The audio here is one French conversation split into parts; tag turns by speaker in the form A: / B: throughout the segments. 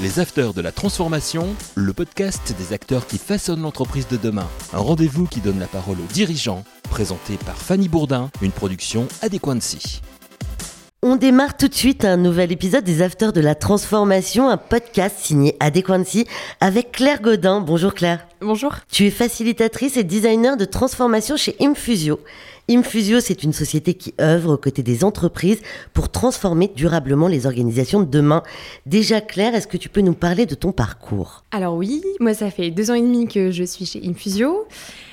A: Les Afters de la Transformation, le podcast des acteurs qui façonnent l'entreprise de demain. Un rendez-vous qui donne la parole aux dirigeants, présenté par Fanny Bourdin, une production Adéquancy.
B: On démarre tout de suite un nouvel épisode des Afters de la Transformation, un podcast signé Adéquancy avec Claire Godin. Bonjour Claire.
C: Bonjour.
B: Tu es facilitatrice et designer de transformation chez Infusio. Infusio, c'est une société qui œuvre aux côtés des entreprises pour transformer durablement les organisations de demain. Déjà Claire, est-ce que tu peux nous parler de ton parcours?
C: Alors oui, moi ça fait deux ans et demi que je suis chez Infusio.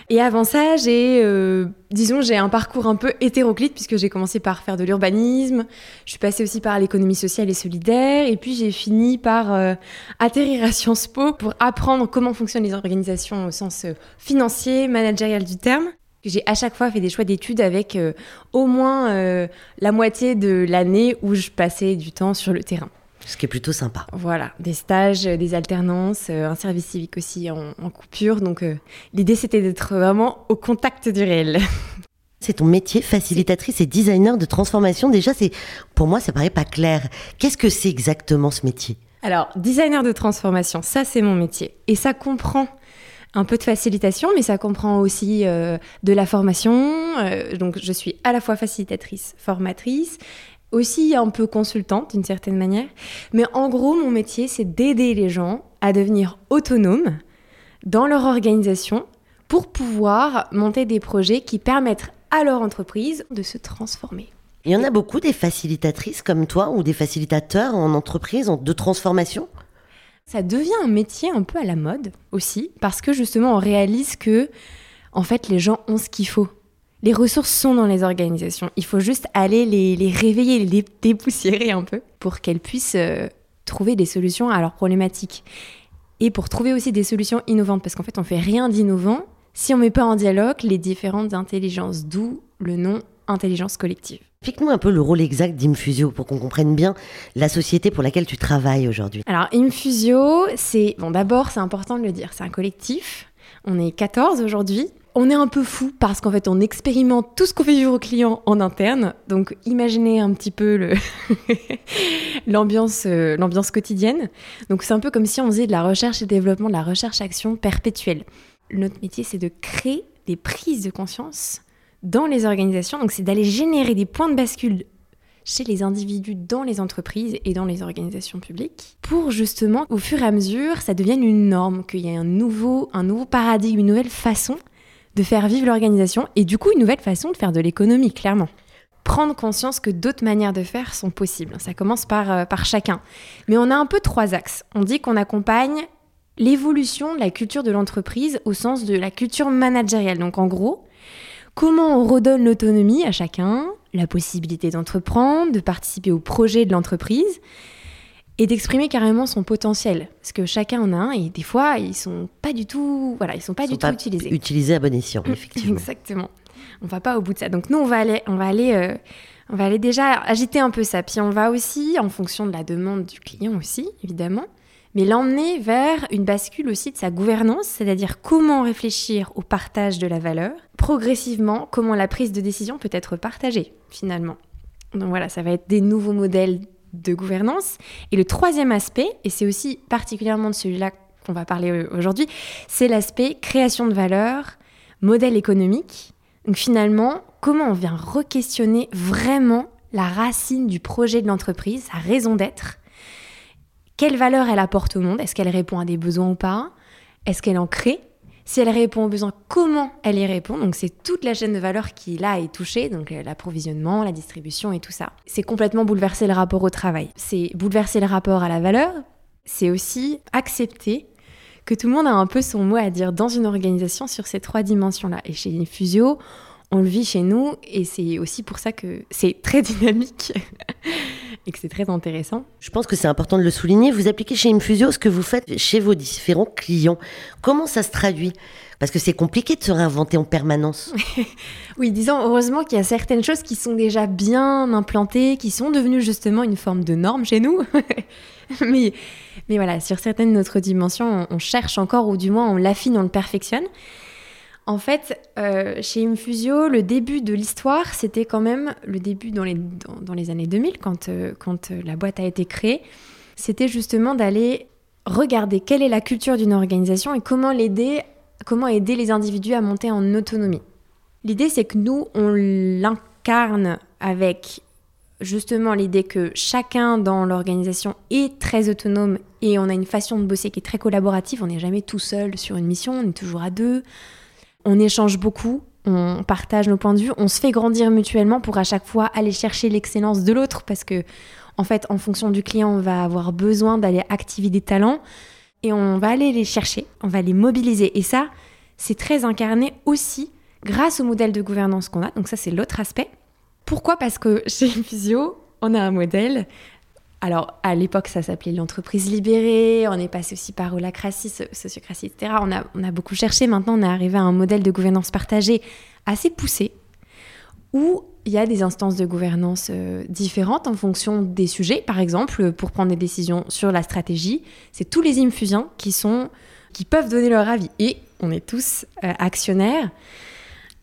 C: Et avant ça, j'ai, euh, disons, j'ai un parcours un peu hétéroclite puisque j'ai commencé par faire de l'urbanisme, je suis passée aussi par l'économie sociale et solidaire, et puis j'ai fini par euh, atterrir à Sciences Po pour apprendre comment fonctionnent les organisations au sens euh, financier, managérial du terme. J'ai à chaque fois fait des choix d'études avec au moins la moitié de l'année où je passais du temps sur le terrain.
B: Ce qui est plutôt sympa.
C: Voilà, des stages, des alternances, un service civique aussi en, en coupure. Donc l'idée c'était d'être vraiment au contact du réel.
B: C'est ton métier, facilitatrice et designer de transformation. Déjà, c'est pour moi, ça paraît pas clair. Qu'est-ce que c'est exactement ce métier?
C: Alors, designer de transformation, ça c'est mon métier. Et ça comprend un peu de facilitation, mais ça comprend aussi euh, de la formation. Euh, donc, je suis à la fois facilitatrice, formatrice, aussi un peu consultante d'une certaine manière. Mais en gros, mon métier, c'est d'aider les gens à devenir autonomes dans leur organisation pour pouvoir monter des projets qui permettent à leur entreprise de se transformer.
B: Il y en a beaucoup des facilitatrices comme toi ou des facilitateurs en entreprise de transformation?
C: Ça devient un métier un peu à la mode aussi, parce que justement, on réalise que, en fait, les gens ont ce qu'il faut. Les ressources sont dans les organisations. Il faut juste aller les, réveiller, les dépoussiérer un peu pour qu'elles puissent euh, trouver des solutions à leurs problématiques. Et pour trouver aussi des solutions innovantes, parce qu'en fait, on fait rien d'innovant si on met pas en dialogue les différentes intelligences, d'où le nom intelligence collective.
B: Explique-nous un peu le rôle exact d'Infusio pour qu'on comprenne bien la société pour laquelle tu travailles aujourd'hui.
C: Alors Infusio, c'est bon d'abord c'est important de le dire, c'est un collectif. On est 14 aujourd'hui. On est un peu fou parce qu'en fait on expérimente tout ce qu'on fait vivre aux clients en interne. Donc imaginez un petit peu euh, l'ambiance quotidienne. Donc c'est un peu comme si on faisait de la recherche et développement, de la recherche action perpétuelle. Notre métier c'est de créer des prises de conscience dans les organisations. Donc, c'est d'aller générer des points de bascule chez les individus dans les entreprises et dans les organisations publiques pour justement, au fur et à mesure, ça devienne une norme, qu'il y ait un nouveau, un nouveau paradigme, une nouvelle façon de faire vivre l'organisation et du coup une nouvelle façon de faire de l'économie, clairement. Prendre conscience que d'autres manières de faire sont possibles. Ça commence par, euh, par chacun. Mais on a un peu trois axes. On dit qu'on accompagne l'évolution de la culture de l'entreprise au sens de la culture managériale. Donc en gros, Comment on redonne l'autonomie à chacun, la possibilité d'entreprendre, de participer au projet de l'entreprise et d'exprimer carrément son potentiel. Parce que chacun en a un et des fois ils sont pas du tout voilà ils sont pas du tout utilisés.
B: utilisés à bon escient effectivement.
C: exactement. On va pas au bout de ça. Donc nous on va aller on va aller euh, on va aller déjà agiter un peu ça. Puis on va aussi en fonction de la demande du client aussi évidemment mais l'emmener vers une bascule aussi de sa gouvernance, c'est-à-dire comment réfléchir au partage de la valeur, progressivement comment la prise de décision peut être partagée finalement. Donc voilà, ça va être des nouveaux modèles de gouvernance. Et le troisième aspect, et c'est aussi particulièrement de celui-là qu'on va parler aujourd'hui, c'est l'aspect création de valeur, modèle économique. Donc finalement, comment on vient re-questionner vraiment la racine du projet de l'entreprise, sa raison d'être, quelle valeur elle apporte au monde? Est-ce qu'elle répond à des besoins ou pas? Est-ce qu'elle en crée? Si elle répond aux besoins, comment elle y répond? Donc c'est toute la chaîne de valeur qui là est touchée, donc euh, l'approvisionnement, la distribution et tout ça. C'est complètement bouleverser le rapport au travail. C'est bouleverser le rapport à la valeur. C'est aussi accepter que tout le monde a un peu son mot à dire dans une organisation sur ces trois dimensions-là. Et chez Infusio, on le vit chez nous et c'est aussi pour ça que c'est très dynamique et que c'est très intéressant.
B: Je pense que c'est important de le souligner. Vous appliquez chez Infusio ce que vous faites chez vos différents clients. Comment ça se traduit? Parce que c'est compliqué de se réinventer en permanence.
C: oui, disons heureusement qu'il y a certaines choses qui sont déjà bien implantées, qui sont devenues justement une forme de norme chez nous. mais, mais voilà, sur certaines de notre dimensions, on cherche encore, ou du moins on l'affine, on le perfectionne. En fait, euh, chez Infusio, le début de l'histoire, c'était quand même le début dans les, années 2000, quand, euh, quand euh, la boîte a été créée. C'était justement d'aller regarder quelle est la culture d'une organisation et comment l'aider, comment aider les individus à monter en autonomie. L'idée, c'est que nous, on l'incarne avec justement l'idée que chacun dans l'organisation est très autonome et on a une façon de bosser qui est très collaborative. On n'est jamais tout seul sur une mission, on est toujours à deux. On échange beaucoup, on partage nos points de vue, on se fait grandir mutuellement pour à chaque fois aller chercher l'excellence de l'autre parce que en fait, en fonction du client, on va avoir besoin d'aller activer des talents et on va aller les chercher, on va les mobiliser. Et ça, c'est très incarné aussi grâce au modèle de gouvernance qu'on a. Donc ça, c'est l'autre aspect. Pourquoi? Parce que chez Infusio, on a un modèle. Alors, à l'époque, ça s'appelait l'entreprise libérée. On est passé aussi par holacratie, sociocratie, etc. On a, on a beaucoup cherché. Maintenant, on est arrivé à un modèle de gouvernance partagée assez poussé, où il y a des instances de gouvernance euh, différentes en fonction des sujets. Par exemple, pour prendre des décisions sur la stratégie, c'est tous les infusiens qui sont qui peuvent donner leur avis. Et on est tous euh, actionnaires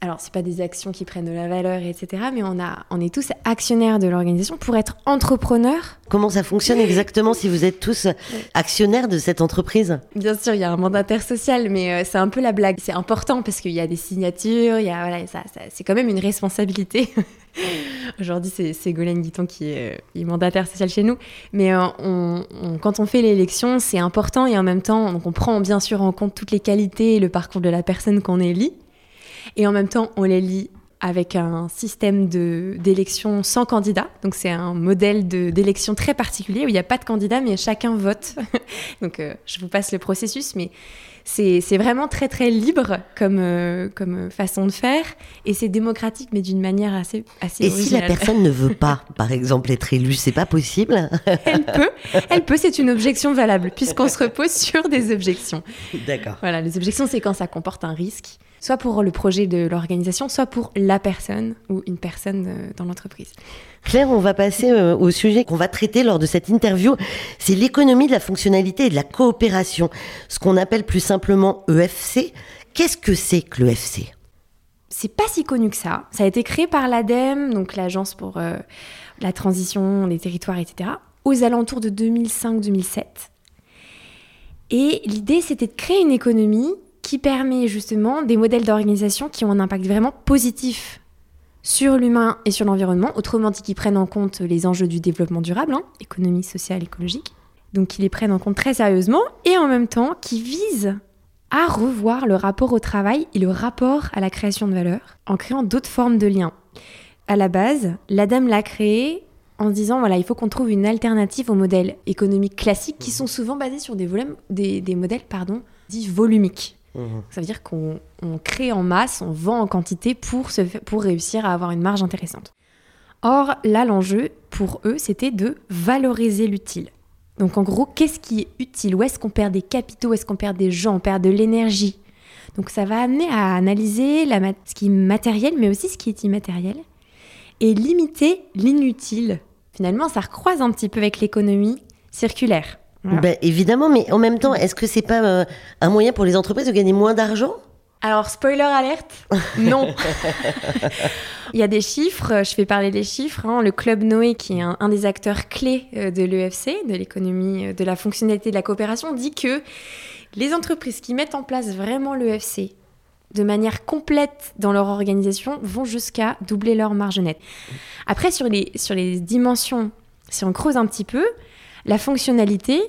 C: alors c'est pas des actions qui prennent de la valeur, etc. Mais on a, on est tous actionnaires de l'organisation pour être entrepreneurs.
B: Comment ça fonctionne exactement si vous êtes tous actionnaires de cette entreprise?
C: Bien sûr, il y a un mandataire social, mais euh, c'est un peu la blague. C'est important parce qu'il y a des signatures, il y a voilà, ça, c'est quand même une responsabilité. Aujourd'hui, c'est Ségolène Guiton qui est, euh, mandataire social chez nous. Mais euh, on, quand on fait l'élection, c'est important et en même temps, on prend bien sûr en compte toutes les qualités et le parcours de la personne qu'on élit. Et en même temps, on les lit avec un système d'élection sans candidat. Donc c'est un modèle d'élection très particulier où il n'y a pas de candidat, mais chacun vote. Donc euh, je vous passe le processus, mais c'est vraiment très très libre comme, euh, comme façon de faire et c'est démocratique, mais d'une manière assez, assez
B: Et si la personne ne veut pas, par exemple, être élue, c'est pas possible?
C: Elle peut, elle peut, c'est une objection valable puisqu'on se repose sur des objections.
B: D'accord.
C: Voilà, les objections, c'est quand ça comporte un risque soit pour le projet de l'organisation, soit pour la personne ou une personne euh, dans l'entreprise.
B: Claire, on va passer euh, au sujet qu'on va traiter lors de cette interview. C'est l'économie de la fonctionnalité et de la coopération, ce qu'on appelle plus simplement EFC. Qu'est-ce que c'est que l'EFC
C: c'est pas si connu que ça. Ça a été créé par l'ADEME, donc l'agence pour euh, la transition des territoires, etc., aux alentours de 2005-2007. Et l'idée, c'était de créer une économie qui permet justement des modèles d'organisation qui ont un impact vraiment positif sur l'humain et sur l'environnement, autrement dit qui prennent en compte les enjeux du développement durable, hein, économie sociale, écologique, donc qui les prennent en compte très sérieusement, et en même temps qui visent à revoir le rapport au travail et le rapport à la création de valeur en créant d'autres formes de liens. À la base, l'ADAM l'a créé en se disant voilà, il faut qu'on trouve une alternative aux modèles économiques classiques qui sont souvent basés sur des, des, des modèles pardon, dits volumiques. Mhm. Ça veut dire qu'on crée en masse, on vend en quantité pour, se, pour réussir à avoir une marge intéressante. Or, là, l'enjeu pour eux, c'était de valoriser l'utile. Donc, en gros, qu'est-ce qui est utile? Où est-ce qu'on perd des capitaux? Est-ce qu'on perd des gens? On perd de l'énergie. Donc, ça va amener à analyser la, ce qui est matériel, mais aussi ce qui est immatériel, et limiter l'inutile. Finalement, ça recroise un petit peu avec l'économie circulaire.
B: Ben, évidemment, mais en même temps, est-ce que c'est pas euh, un moyen pour les entreprises de gagner moins d'argent?
C: Alors, spoiler alerte, non. Il y a des chiffres, je fais parler des chiffres. Hein. Le Club Noé, qui est un, des acteurs clés euh, de l'EFC, de l'économie, euh, de la fonctionnalité de la coopération, dit que les entreprises qui mettent en place vraiment l'EFC de manière complète dans leur organisation vont jusqu'à doubler leur marge nette. Après, sur les, sur les dimensions, si on creuse un petit peu, la fonctionnalité,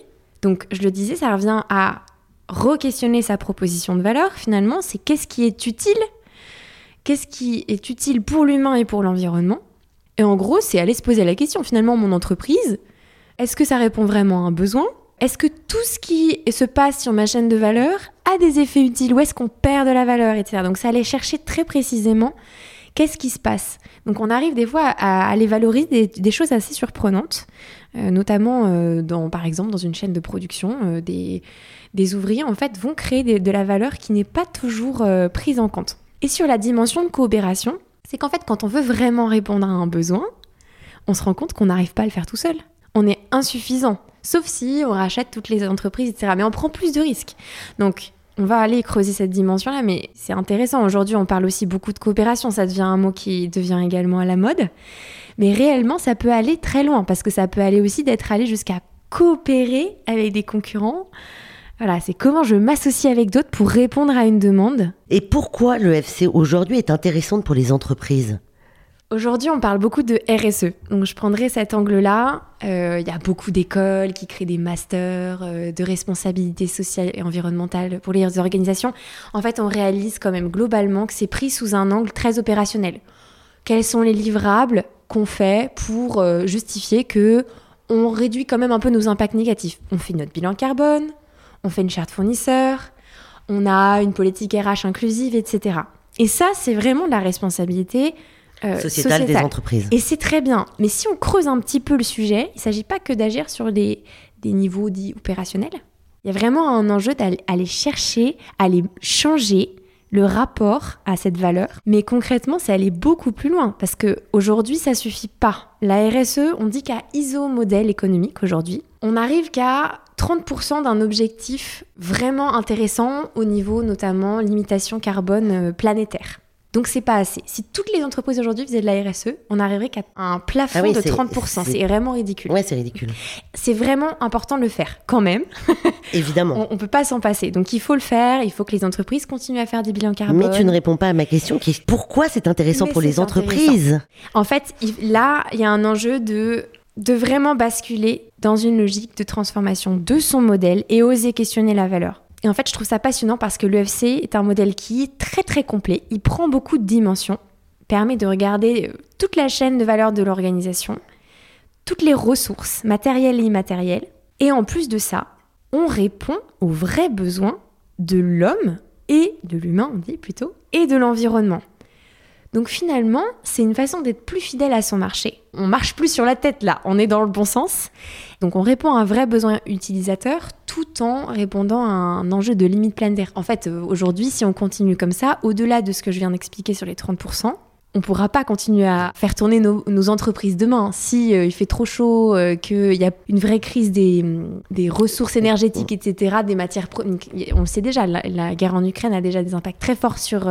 C: donc je le disais, ça revient à re-questionner sa proposition de valeur finalement, c'est qu'est-ce qui est utile? Qu'est-ce qui est utile pour l'humain et pour l'environnement? Et en gros, c'est aller se poser la question finalement, mon entreprise, est-ce que ça répond vraiment à un besoin? Est-ce que tout ce qui se passe sur ma chaîne de valeur a des effets utiles Ou est-ce qu'on perd de la valeur, etc. Donc ça aller chercher très précisément qu'est-ce qui se passe. Donc on arrive des fois à aller valoriser des choses assez surprenantes. Euh, notamment euh, dans, par exemple dans une chaîne de production, euh, des, ouvriers en fait vont créer de la valeur qui n'est pas toujours prise en compte. Et sur la dimension de coopération, c'est qu'en fait quand on veut vraiment répondre à un besoin, on se rend compte qu'on n'arrive pas à le faire tout seul. On est insuffisant, sauf si on rachète toutes les entreprises, etc. Mais on prend plus de risques. Donc on va aller creuser cette dimension-là, mais c'est intéressant. Aujourd'hui, on parle aussi beaucoup de coopération, ça devient un mot qui devient également à la mode. Mais réellement, ça peut aller très loin parce que ça peut aller aussi d'être allé jusqu'à coopérer avec des concurrents. Voilà, c'est comment je m'associe avec d'autres pour répondre à une demande.
B: Et pourquoi le FC aujourd'hui est intéressante pour les entreprises?
C: Aujourd'hui, on parle beaucoup de RSE. Donc, je prendrai cet angle-là. Euh, il y a beaucoup d'écoles qui créent des masters euh, de responsabilité sociale et environnementale pour les organisations. En fait, on réalise quand même globalement que c'est pris sous un angle très opérationnel. Quels sont les livrables qu'on fait pour euh, justifier que on réduit quand même un peu nos impacts négatifs? On fait notre bilan carbone, on fait une charte fournisseur, on a une politique RH inclusive, etc. Et ça, c'est vraiment de la responsabilité
B: euh, sociétale, des entreprises.
C: Et c'est très bien. Mais si on creuse un petit peu le sujet, il ne s'agit pas que d'agir sur des, des niveaux dits opérationnels. Il y a vraiment un enjeu d'aller chercher, aller changer le rapport à cette valeur. Mais concrètement, c'est aller beaucoup plus loin parce que aujourd'hui, ça suffit pas. La RSE, on dit qu'à ISO modèle économique aujourd'hui, on n'arrive qu'à 30% d'un objectif vraiment intéressant au niveau notamment limitation carbone euh, planétaire. Donc c'est pas assez. Si toutes les entreprises aujourd'hui faisaient de la RSE, on arriverait qu'à un plafond ah de 30%. C'est vraiment ridicule.
B: Ouais, c'est ridicule.
C: C'est vraiment important de le faire quand même.
B: Évidemment.
C: on, on, peut pas s'en passer. Donc il faut le faire. Il faut que les entreprises continuent à faire des bilans carbone.
B: Mais tu ne réponds pas à ma question qui est pourquoi c'est intéressant pour les entreprises?
C: En fait, là, il y a un enjeu de de vraiment basculer dans une logique de transformation de son modèle et oser questionner la valeur. Et en fait, je trouve ça passionnant parce que l'UFC est un modèle qui est très très complet. Il prend beaucoup de dimensions, permet de regarder euh, toute la chaîne de valeur de l'organisation, toutes les ressources matérielles et immatérielles. Et en plus de ça, on répond aux vrais besoins de l'homme et de l'humain, on dit plutôt, et de l'environnement. Donc finalement, c'est une façon d'être plus fidèle à son marché. On marche plus sur la tête là, on est dans le bon sens. Donc on répond à un vrai besoin utilisateur tout en répondant à un enjeu de limite planétaire. En fait, euh, aujourd'hui, si on continue comme ça, au-delà de ce que je viens d'expliquer sur les 30%, on ne pourra pas continuer à faire tourner nos, entreprises demain. Si euh, il fait trop chaud, euh, qu'il y a une vraie crise des, ressources énergétiques, etc., des matières, on le sait déjà, la, guerre en Ukraine a déjà des impacts très forts sur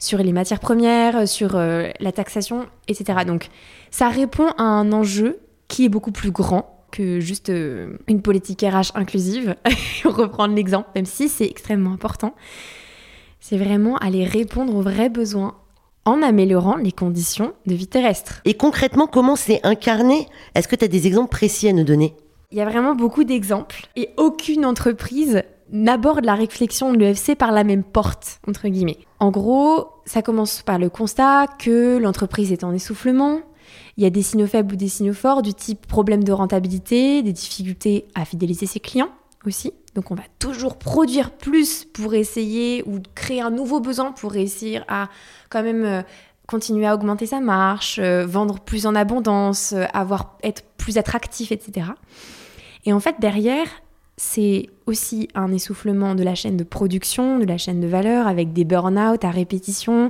C: sur les matières premières, sur la taxation, etc. Donc ça répond à un enjeu qui est beaucoup plus grand que juste euh, une politique RH inclusive, reprendre l'exemple, même si c'est extrêmement important. C'est vraiment aller répondre aux vrais besoins en améliorant les conditions de vie terrestre.
B: Et concrètement, comment c'est incarné? Est-ce que tu as des exemples précis à nous donner?
C: Il y a vraiment beaucoup d'exemples et aucune entreprise n'aborde la réflexion de l'EFC par la même porte, entre guillemets. En gros, ça commence par le constat que l'entreprise est en essoufflement. Il y a des signaux faibles ou des signaux forts du type problème de rentabilité, des difficultés à fidéliser ses clients aussi. Donc on va toujours produire plus pour essayer ou créer un nouveau besoin pour réussir à quand même euh, continuer à augmenter sa marche, euh, vendre plus en abondance, euh, avoir être plus attractif, etc. Et en fait derrière, c'est aussi un essoufflement de la chaîne de production, de la chaîne de valeur, avec des burn-out à répétition.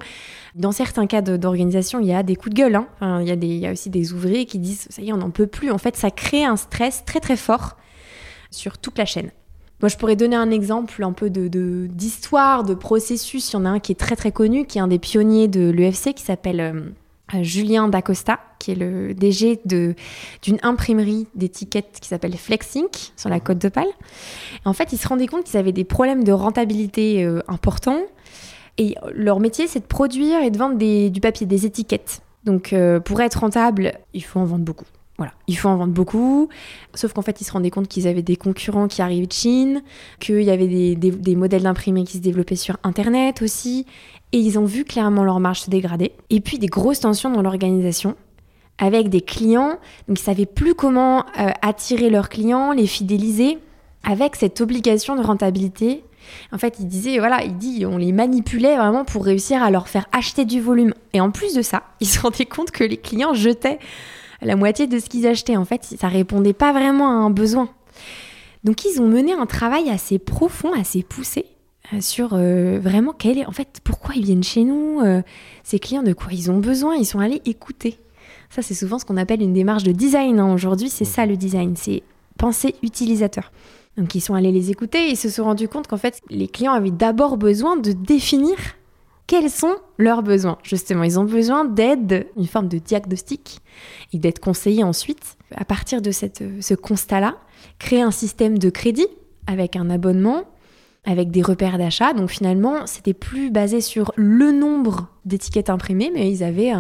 C: Dans certains cas d'organisation, il y a des coups de gueule. Hein. il, y a aussi des ouvriers qui disent ça y est, on n'en peut plus. En fait, ça crée un stress très très fort sur toute la chaîne. Moi, je pourrais donner un exemple un peu d'histoire, de, de, processus. Il y en a un qui est très très connu, qui est un des pionniers de l'UFC, qui s'appelle euh, Julien Dacosta, qui est le DG d'une imprimerie d'étiquettes qui s'appelle Flexink sur la Côte d'Opale. En fait, ils se rendaient compte qu'ils avaient des problèmes de rentabilité euh, importants. Et leur métier, c'est de produire et de vendre du papier, des étiquettes. Donc, euh, pour être rentable, il faut en vendre beaucoup. Voilà, il faut en vendre beaucoup. Sauf qu'en fait, ils se rendaient compte qu'ils avaient des concurrents qui arrivaient de Chine, qu'il y avait des, modèles d'imprimés qui se développaient sur Internet aussi, et ils ont vu clairement leur marge se dégrader. Et puis des grosses tensions dans l'organisation avec des clients. Donc ils savaient plus comment euh, attirer leurs clients, les fidéliser avec cette obligation de rentabilité. En fait, il disait, voilà, il dit, on les manipulait vraiment pour réussir à leur faire acheter du volume. Et en plus de ça, ils se rendaient compte que les clients jetaient la moitié de ce qu'ils achetaient. En fait, ça répondait pas vraiment à un besoin. Donc, ils ont mené un travail assez profond, assez poussé euh, sur euh, vraiment quel est, en fait, pourquoi ils viennent chez nous, euh, ces clients, de quoi ils ont besoin, ils sont allés écouter. Ça, c'est souvent ce qu'on appelle une démarche de design. Hein. Aujourd'hui, c'est ça le design, c'est penser utilisateur. Donc, ils sont allés les écouter et ils se sont rendus compte qu'en fait, les clients avaient d'abord besoin de définir quels sont leurs besoins. Justement, ils ont besoin d'aide, une forme de diagnostic, et d'être conseillés ensuite. À partir de cette, ce constat-là, créer un système de crédit avec un abonnement, avec des repères d'achat. Donc finalement, c'était plus basé sur le nombre d'étiquettes imprimées, mais ils avaient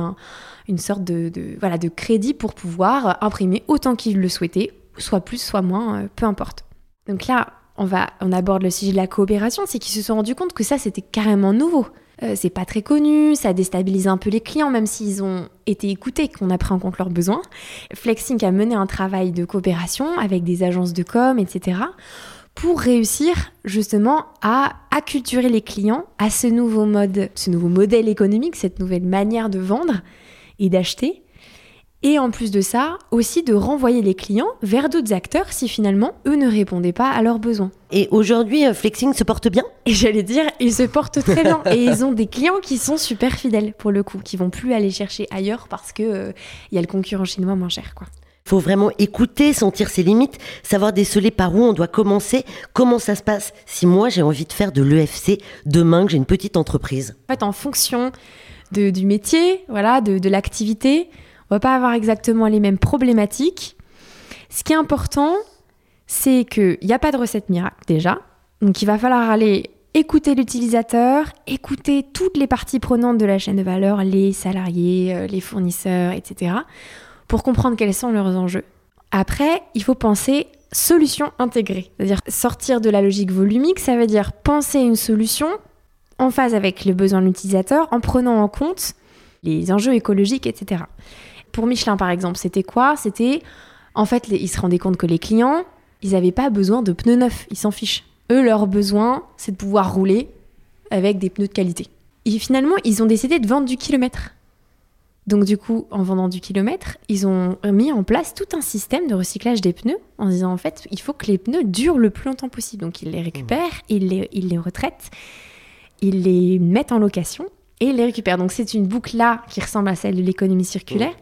C: une sorte de, voilà, de crédit pour pouvoir imprimer autant qu'ils le souhaitaient, soit plus, soit moins, euh, peu importe. Donc là, on, va, on aborde le sujet de la coopération, c'est qu'ils se sont rendus compte que ça, c'était carrément nouveau. Euh, c'est pas très connu, ça déstabilise un peu les clients, même s'ils ont été écoutés, qu'on a pris en compte leurs besoins. Flexing a mené un travail de coopération avec des agences de com, etc., pour réussir justement à acculturer les clients à ce nouveau mode, ce nouveau modèle économique, cette nouvelle manière de vendre et d'acheter, et en plus de ça, aussi de renvoyer les clients vers d'autres acteurs si finalement eux ne répondaient pas à leurs besoins.
B: Et aujourd'hui, euh, Flexing se porte bien?
C: Et j'allais dire, ils se portent très bien. et ils ont des clients qui sont super fidèles pour le coup, qui vont plus aller chercher ailleurs parce que euh, il y a le concurrent chinois moins cher, quoi
B: faut vraiment écouter, sentir ses limites, savoir déceler par où on doit commencer, comment ça se passe si moi j'ai envie de faire de l'EFC demain que j'ai une petite entreprise.
C: En fait, en fonction du métier, voilà, de, de l'activité, on va pas avoir exactement les mêmes problématiques. Ce qui est important, c'est qu'il n'y a pas de recette miracle déjà. Donc il va falloir aller écouter l'utilisateur, écouter toutes les parties prenantes de la chaîne de valeur, les salariés, euh, les fournisseurs, etc., pour comprendre quels sont leurs enjeux. Après, il faut penser solution intégrée, c'est-à-dire sortir de la logique volumique, ça veut dire penser une solution en phase avec les besoins de l'utilisateur, en prenant en compte les enjeux écologiques, etc. Pour Michelin, par exemple, c'était quoi? C'était, en fait, ils se rendaient compte que les clients, ils n'avaient pas besoin de pneus neufs, ils s'en fichent. Eux, leur besoin, c'est de pouvoir rouler avec des pneus de qualité. Et finalement, ils ont décidé de vendre du kilomètre. Donc du coup, en vendant du kilomètre, ils ont mis en place tout un système de recyclage des pneus en disant en fait, il faut que les pneus durent le plus longtemps possible. Donc ils les récupèrent, ils les, ils les retraitent, ils les mettent en location et ils les récupèrent. Donc c'est une boucle là qui ressemble à celle de l'économie circulaire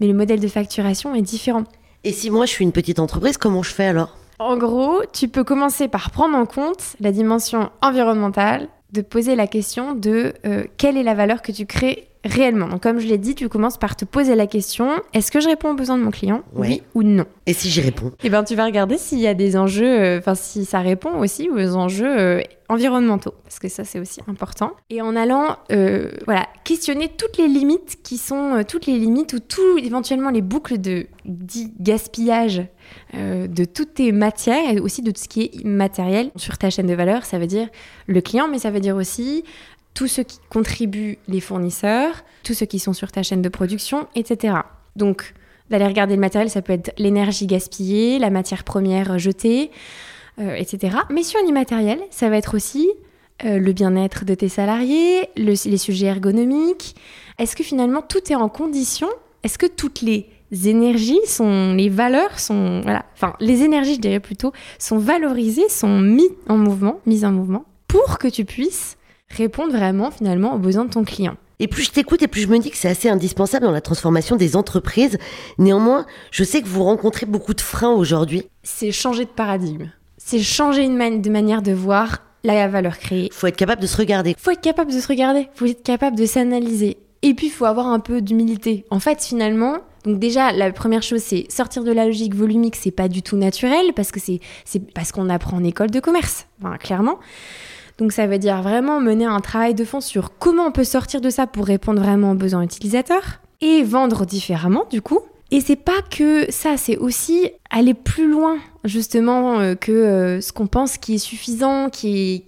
C: mais le modèle de facturation est différent.
B: Et si moi je suis une petite entreprise, comment je fais alors?
C: En gros, tu peux commencer par prendre en compte la dimension environnementale, de poser la question de euh, quelle est la valeur que tu crées réellement. Donc, comme je l'ai dit, tu commences par te poser la question est-ce que je réponds aux besoins de mon client Oui ou non?
B: Et si j'y réponds?
C: Eh bien, tu vas regarder s'il y a des enjeux, euh, enfin, si ça répond aussi aux enjeux euh, environnementaux, parce que ça, c'est aussi important. Et en allant, euh, voilà, questionner toutes les limites qui sont, toutes les limites ou tout, éventuellement, les boucles de gaspillage de toutes tes matières et aussi de tout ce qui est matériel sur ta chaîne de valeur. Ça veut dire le client, mais ça veut dire aussi tous ceux qui contribuent, les fournisseurs, tous ceux qui sont sur ta chaîne de production, etc. Donc, d'aller regarder le matériel, ça peut être l'énergie gaspillée, la matière première jetée, euh, etc. Mais sur l'immatériel, ça va être aussi euh, le bien-être de tes salariés, les sujets ergonomiques. Est-ce que finalement tout est en condition? Est-ce que toutes les énergies sont, les valeurs sont, voilà, enfin les énergies, je dirais plutôt, sont valorisées, sont mises en mouvement, mises en mouvement, pour que tu puisses répondre vraiment finalement aux besoins de ton client.
B: Et plus je t'écoute et plus je me dis que c'est assez indispensable dans la transformation des entreprises. Néanmoins, je sais que vous rencontrez beaucoup de freins aujourd'hui.
C: C'est changer de paradigme. C'est changer une de manière de voir la valeur créée.
B: Faut être capable de se regarder.
C: Faut être capable de se regarder. Faut être capable de s'analyser. Et puis, il faut avoir un peu d'humilité. En fait, finalement, donc déjà, la première chose, c'est sortir de la logique volumique, c'est pas du tout naturel, parce que c'est parce qu'on apprend en école de commerce, enfin, clairement. Donc ça veut dire vraiment mener un travail de fond sur comment on peut sortir de ça pour répondre vraiment aux besoins utilisateurs et vendre différemment du coup. Et c'est pas que ça, c'est aussi aller plus loin justement euh, que euh, ce qu'on pense qui est suffisant, qui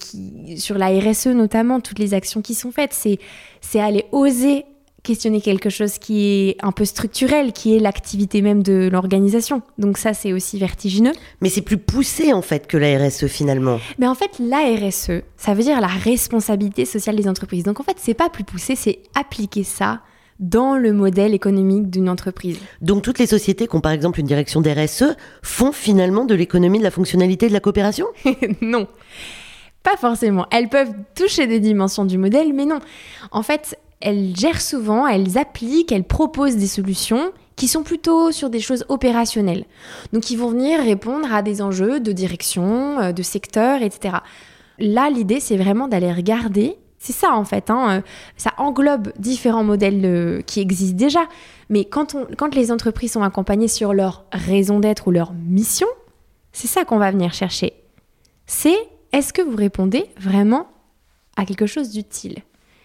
C: est sur la RSE notamment, toutes les actions qui sont faites, c'est aller oser questionner quelque chose qui est un peu structurel, qui est l'activité même de l'organisation. Donc ça, c'est aussi vertigineux.
B: Mais c'est plus poussé en fait que la RSE finalement.
C: Mais en fait, la RSE, ça veut dire la responsabilité sociale des entreprises. Donc en fait, c'est pas plus poussé, c'est appliquer ça dans le modèle économique d'une entreprise.
B: Donc toutes les sociétés qui ont par exemple une direction d'RSE font finalement de l'économie de la fonctionnalité de la coopération?
C: Non. Pas forcément. Elles peuvent toucher des dimensions du modèle, mais non. En fait, elles gèrent souvent, elles appliquent, elles proposent des solutions qui sont plutôt sur des choses opérationnelles. Donc ils vont venir répondre à des enjeux de direction, euh, de secteur, etc. Là, l'idée, c'est vraiment d'aller regarder. C'est ça en fait, hein, euh, ça englobe différents modèles euh, qui existent déjà. Mais quand, on, quand les entreprises sont accompagnées sur leur raison d'être ou leur mission, C'est ça qu'on va venir chercher. C'est est-ce que vous répondez vraiment à quelque chose d'utile?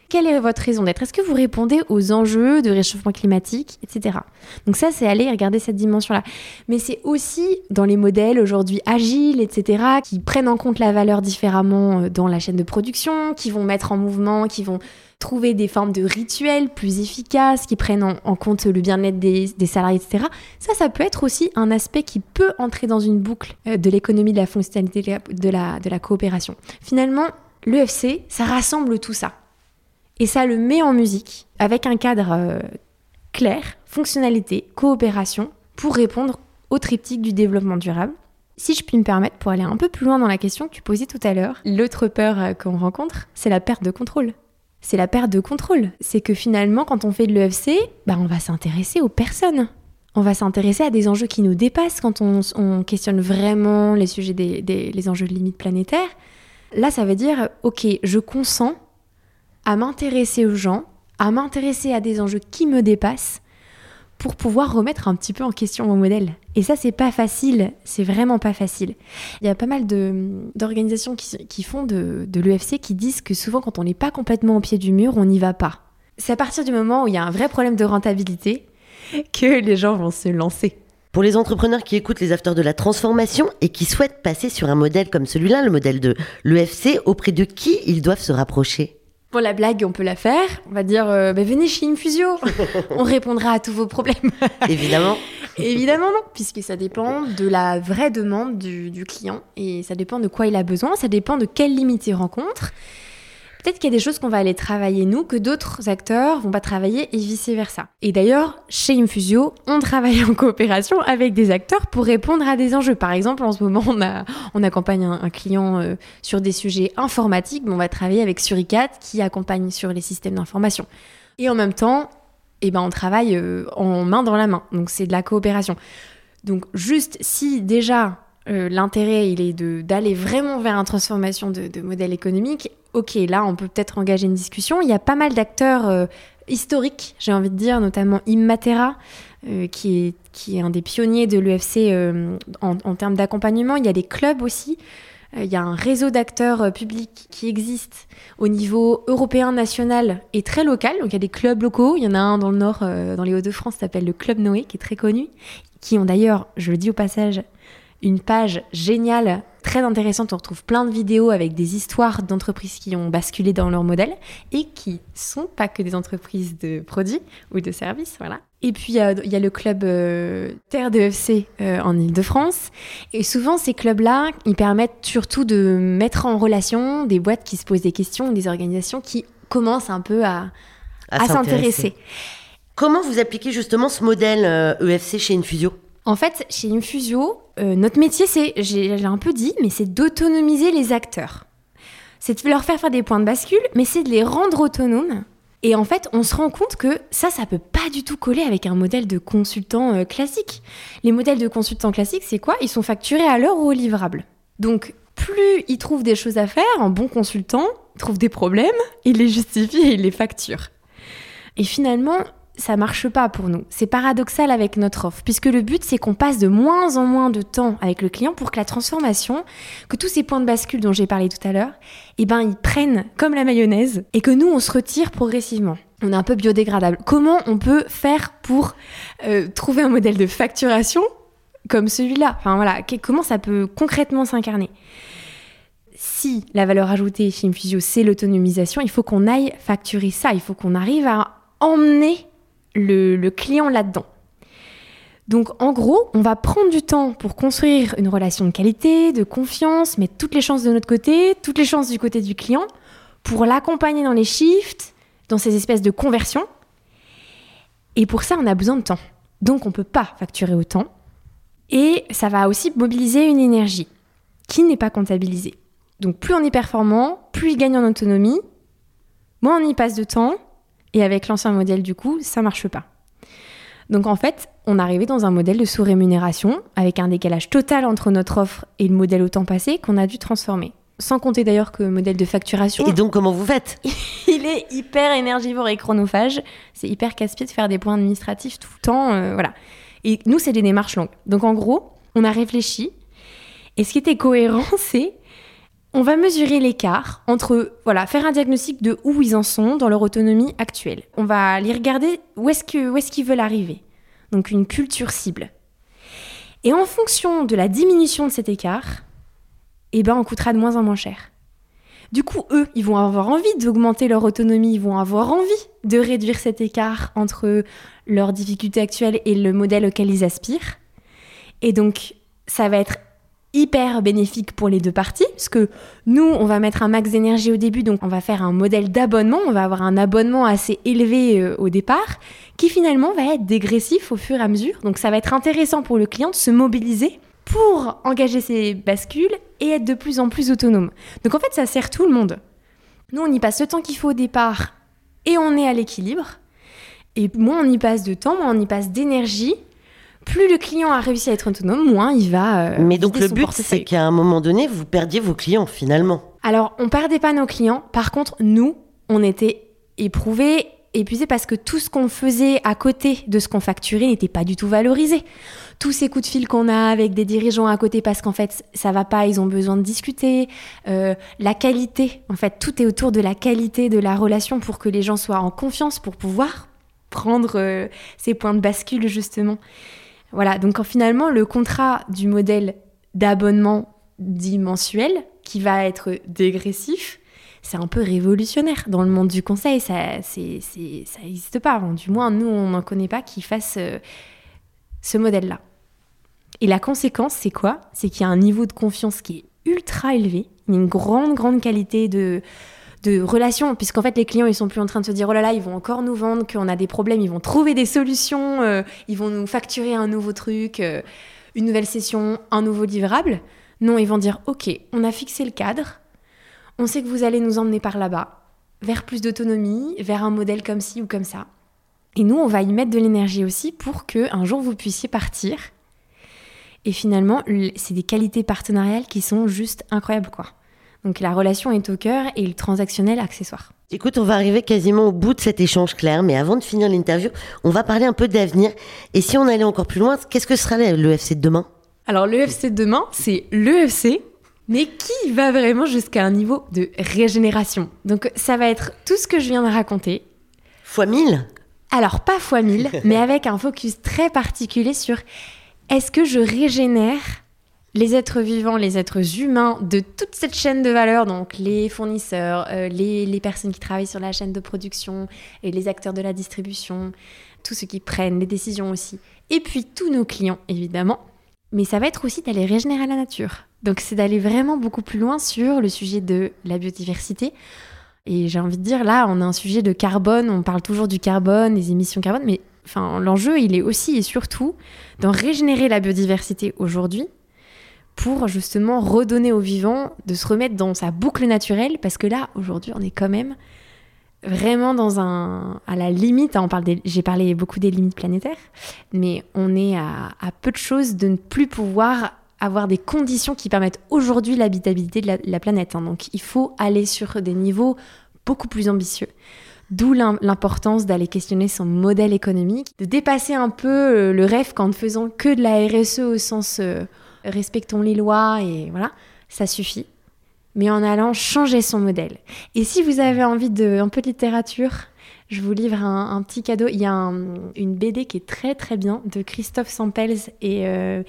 C: Quelle est votre raison d'être? Est-ce que vous répondez aux enjeux de réchauffement climatique, etc. Donc ça, c'est aller regarder cette dimension-là. Mais c'est aussi dans les modèles aujourd'hui agiles, etc., qui prennent en compte la valeur différemment euh, dans la chaîne de production, qui vont mettre en mouvement, qui vont trouver des formes de rituels plus efficaces, qui prennent en, compte le bien-être des, salariés, etc. Ça, ça peut être aussi un aspect qui peut entrer dans une boucle euh, de l'économie de la fonctionnalité de la, de la coopération. Finalement, l'EFC, ça rassemble tout ça. Et ça le met en musique avec un cadre euh, clair, fonctionnalité, coopération, pour répondre au triptyque du développement durable. Si je puis me permettre, pour aller un peu plus loin dans la question que tu posais tout à l'heure, l'autre peur euh, qu'on rencontre, c'est la perte de contrôle. C'est la perte de contrôle. C'est que finalement, quand on fait de l'EFC, bah, on va s'intéresser aux personnes. On va s'intéresser à des enjeux qui nous dépassent quand on, questionne vraiment les sujets des, des les enjeux de limites planétaires. Là, ça veut dire, ok, je consens à m'intéresser aux gens, à m'intéresser à des enjeux qui me dépassent pour pouvoir remettre un petit peu en question mon modèle. Et ça, c'est pas facile, c'est vraiment pas facile. Il y a pas mal d'organisations qui, font de, de l'EFC qui disent que souvent, quand on n'est pas complètement au pied du mur, on n'y va pas. C'est à partir du moment où il y a un vrai problème de rentabilité que les gens vont se lancer.
B: Pour les entrepreneurs qui écoutent les afters de la transformation et qui souhaitent passer sur un modèle comme celui-là, le modèle de l'EFC, auprès de qui ils doivent se rapprocher?
C: Pour la blague, on peut la faire. On va dire, euh, bah, venez chez Infusio. on répondra à tous vos problèmes.
B: Évidemment.
C: Évidemment non, puisque ça dépend de la vraie demande du, du, client et ça dépend de quoi il a besoin, ça dépend de quelles limites il rencontre. Peut-être qu'il y a des choses qu'on va aller travailler nous que d'autres acteurs vont pas travailler et vice versa. Et d'ailleurs, chez Infusio, on travaille en coopération avec des acteurs pour répondre à des enjeux. Par exemple, en ce moment, on, on accompagne un, client euh, sur des sujets informatiques, mais on va travailler avec Suricat qui accompagne sur les systèmes d'information. Et en même temps, eh ben, on travaille euh, en main dans la main. Donc c'est de la coopération. Donc juste si déjà euh, l'intérêt, il est d'aller vraiment vers une transformation de, de modèle économique. Ok, là, on peut peut-être engager une discussion. Il y a pas mal d'acteurs euh, historiques, j'ai envie de dire, notamment Immatera, euh, qui, est, qui est un des pionniers de l'UFC en, en, termes d'accompagnement. Il y a des clubs aussi. Il y a un réseau d'acteurs publics qui existe au niveau européen, national et très local. Donc il y a des clubs locaux. Il y en a un dans le nord, dans les Hauts-de-France, s'appelle le Club Noé, qui est très connu, qui ont d'ailleurs, je le dis au passage, une page géniale, très intéressante. On retrouve plein de vidéos avec des histoires d'entreprises qui ont basculé dans leur modèle et qui sont pas que des entreprises de produits ou de services, voilà. Et puis il y, a le club euh, Terre de FC euh, en Ile-de-France. Et souvent ces clubs-là, ils permettent surtout de mettre en relation des boîtes qui se posent des questions, des organisations qui commencent un peu à, à, s'intéresser.
B: Comment vous appliquez justement ce modèle EFC euh, e chez Infusio
C: en fait, chez Infusio, euh, notre métier, c'est, j'ai un peu dit, mais c'est d'autonomiser les acteurs. C'est de leur faire faire des points de bascule, mais c'est de les rendre autonomes. Et en fait, on se rend compte que ça, ça peut pas du tout coller avec un modèle de consultant euh, classique. Les modèles de consultant classiques, c'est quoi? Ils sont facturés à l'heure ou au livrable. Donc, plus ils trouvent des choses à faire, en bon consultant, ils trouvent des problèmes, ils les justifient et ils les facturent. Et finalement, ça marche pas pour nous. C'est paradoxal avec notre offre, puisque le but c'est qu'on passe de moins en moins de temps avec le client pour que la transformation, que tous ces points de bascule dont j'ai parlé tout à l'heure, eh ben ils prennent comme la mayonnaise et que nous on se retire progressivement. On est un peu biodégradable. Comment on peut faire pour euh, trouver un modèle de facturation comme celui-là? Enfin voilà, comment ça peut concrètement s'incarner? Si la valeur ajoutée chez Infusio, c'est l'autonomisation, il faut qu'on aille facturer ça, il faut qu'on arrive à emmener le, client là-dedans. Donc en gros, on va prendre du temps pour construire une relation de qualité, de confiance, mettre toutes les chances de notre côté, toutes les chances du côté du client, pour l'accompagner dans les shifts, dans ces espèces de conversions. Et pour ça, on a besoin de temps. Donc on ne peut pas facturer autant. Et ça va aussi mobiliser une énergie qui n'est pas comptabilisée. Donc plus on est performant, plus il gagne en autonomie, moins on y passe de temps, et avec l'ancien modèle, du coup, ça marche pas. Donc en fait, on arrivait dans un modèle de sous-rémunération avec un décalage total entre notre offre et le modèle au temps passé qu'on a dû transformer. Sans compter d'ailleurs que le modèle de facturation.
B: Et donc comment vous faites?
C: Il est hyper énergivore et chronophage. C'est hyper casse-pied de faire des points administratifs tout le temps. Euh, voilà. Et nous, c'est des démarches longues. Donc en gros, on a réfléchi Et ce qui était cohérent, c'est on va mesurer l'écart entre, voilà, faire un diagnostic de où ils en sont dans leur autonomie actuelle. On va aller regarder où est-ce qu'ils est veulent arriver. Donc une culture cible. Et en fonction de la diminution de cet écart, eh ben, on coûtera de moins en moins cher. Du coup, eux, ils vont avoir envie d'augmenter leur autonomie, ils vont avoir envie de réduire cet écart entre leurs difficultés actuelles et le modèle auquel ils aspirent. Et donc, ça va être hyper bénéfique pour les deux parties, parce que nous, on va mettre un max d'énergie au début, donc on va faire un modèle d'abonnement, on va avoir un abonnement assez élevé euh, au départ, qui finalement va être dégressif au fur et à mesure. Donc ça va être intéressant pour le client de se mobiliser pour engager ses bascules et être de plus en plus autonome. Donc en fait, ça sert tout le monde. Nous, on y passe le temps qu'il faut au départ et on est à l'équilibre. Et moins on y passe de temps, moins on y passe d'énergie, plus le client a réussi à être autonome, moins il va.
B: Euh, Mais donc le but, c'est qu'à un moment donné, vous perdiez vos clients finalement.
C: Alors, on perdait pas nos clients. Par contre, nous, on était éprouvés, épuisés parce que tout ce qu'on faisait à côté de ce qu'on facturait n'était pas du tout valorisé. Tous ces coups de fil qu'on a avec des dirigeants à côté parce qu'en fait ça va pas, ils ont besoin de discuter. Euh, la qualité, en fait, tout est autour de la qualité de la relation pour que les gens soient en confiance pour pouvoir prendre euh, ces points de bascule justement. Voilà, donc finalement, le contrat du modèle d'abonnement dit mensuel, qui va être dégressif, c'est un peu révolutionnaire dans le monde du conseil. Ça, n'existe pas. du moins, nous, on n'en connaît pas qui fasse euh, ce modèle-là. Et la conséquence, c'est quoi? C'est qu'il y a un niveau de confiance qui est ultra élevé, une grande, grande qualité de, de relation, puisqu'en fait les clients ils sont plus en train de se dire oh là là ils vont encore nous vendre, qu'on a des problèmes, ils vont trouver des solutions, euh, ils vont nous facturer un nouveau truc, euh, une nouvelle session, un nouveau livrable. Non, ils vont dire ok, on a fixé le cadre, on sait que vous allez nous emmener par là-bas, vers plus d'autonomie, vers un modèle comme ci ou comme ça. Et nous, on va y mettre de l'énergie aussi pour que un jour vous puissiez partir. Et finalement, c'est des qualités partenariales qui sont juste incroyables quoi. Donc la relation est au cœur et le transactionnel accessoire.
B: Écoute, on va arriver quasiment au bout de cet échange clair, mais avant de finir l'interview, on va parler un peu d'avenir. Et si on allait encore plus loin, qu'est-ce que sera l'EFC de demain?
C: Alors l'EFC de demain, c'est l'EFC, mais qui va vraiment jusqu'à un niveau de régénération? Donc ça va être tout ce que je viens de raconter.
B: Fois 1000
C: Alors pas fois 1000, mais avec un focus très particulier sur est-ce que je régénère les êtres vivants, les êtres humains de toute cette chaîne de valeur, donc les fournisseurs, euh, les, personnes qui travaillent sur la chaîne de production et les acteurs de la distribution, tous ceux qui prennent les décisions aussi, et puis tous nos clients évidemment. Mais ça va être aussi d'aller régénérer la nature. Donc c'est d'aller vraiment beaucoup plus loin sur le sujet de la biodiversité. Et j'ai envie de dire, là, on a un sujet de carbone, on parle toujours du carbone, des émissions carbone, mais enfin, l'enjeu, il est aussi et surtout d'en régénérer la biodiversité aujourd'hui pour justement redonner au vivant, de se remettre dans sa boucle naturelle, parce que là, aujourd'hui, on est quand même vraiment dans un à la limite hein, on parle j'ai parlé beaucoup des limites planétaires mais on est à, peu de choses de ne plus pouvoir avoir des conditions qui permettent aujourd'hui l'habitabilité de la, planète hein. donc il faut aller sur des niveaux beaucoup plus ambitieux D'où l'importance d'aller questionner son modèle économique, de dépasser un peu euh, le rêve qu'en ne faisant que de la RSE au sens euh, respectons les lois et voilà, ça suffit. Mais en allant changer son modèle. Et si vous avez envie de un peu de littérature, je vous livre un, petit cadeau. Il y a une BD qui est très très bien de Christophe Sampels et euh,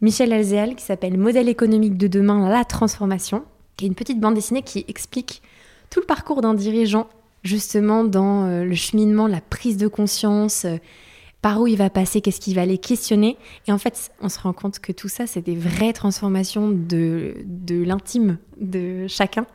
C: Michel Alzéal qui s'appelle Modèle économique de demain, la transformation, qui est une petite bande dessinée qui explique tout le parcours d'un dirigeant justement dans euh, le cheminement, la prise de conscience, euh, par où il va passer, qu'est-ce qu'il va aller questionner. Et en fait, on se rend compte que tout ça, c'est des vraies transformations de, de l'intime de chacun.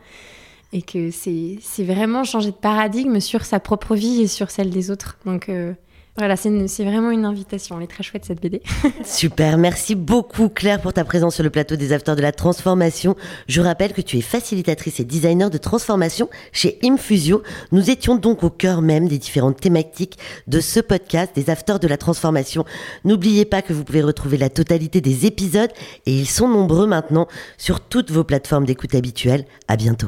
C: Et que c'est vraiment changer de paradigme sur sa propre vie et sur celle des autres. Donc, euh, voilà, c'est vraiment une invitation. Elle est très chouette cette BD.
B: Super, merci beaucoup Claire pour ta présence sur le plateau des Acteurs de la Transformation. Je rappelle que tu es facilitatrice et designer de transformation chez Infusio. Nous étions donc au cœur même des différentes thématiques de ce podcast des Acteurs de la Transformation. N'oubliez pas que vous pouvez retrouver la totalité des épisodes et ils sont nombreux maintenant sur toutes vos plateformes d'écoute habituelles. À bientôt.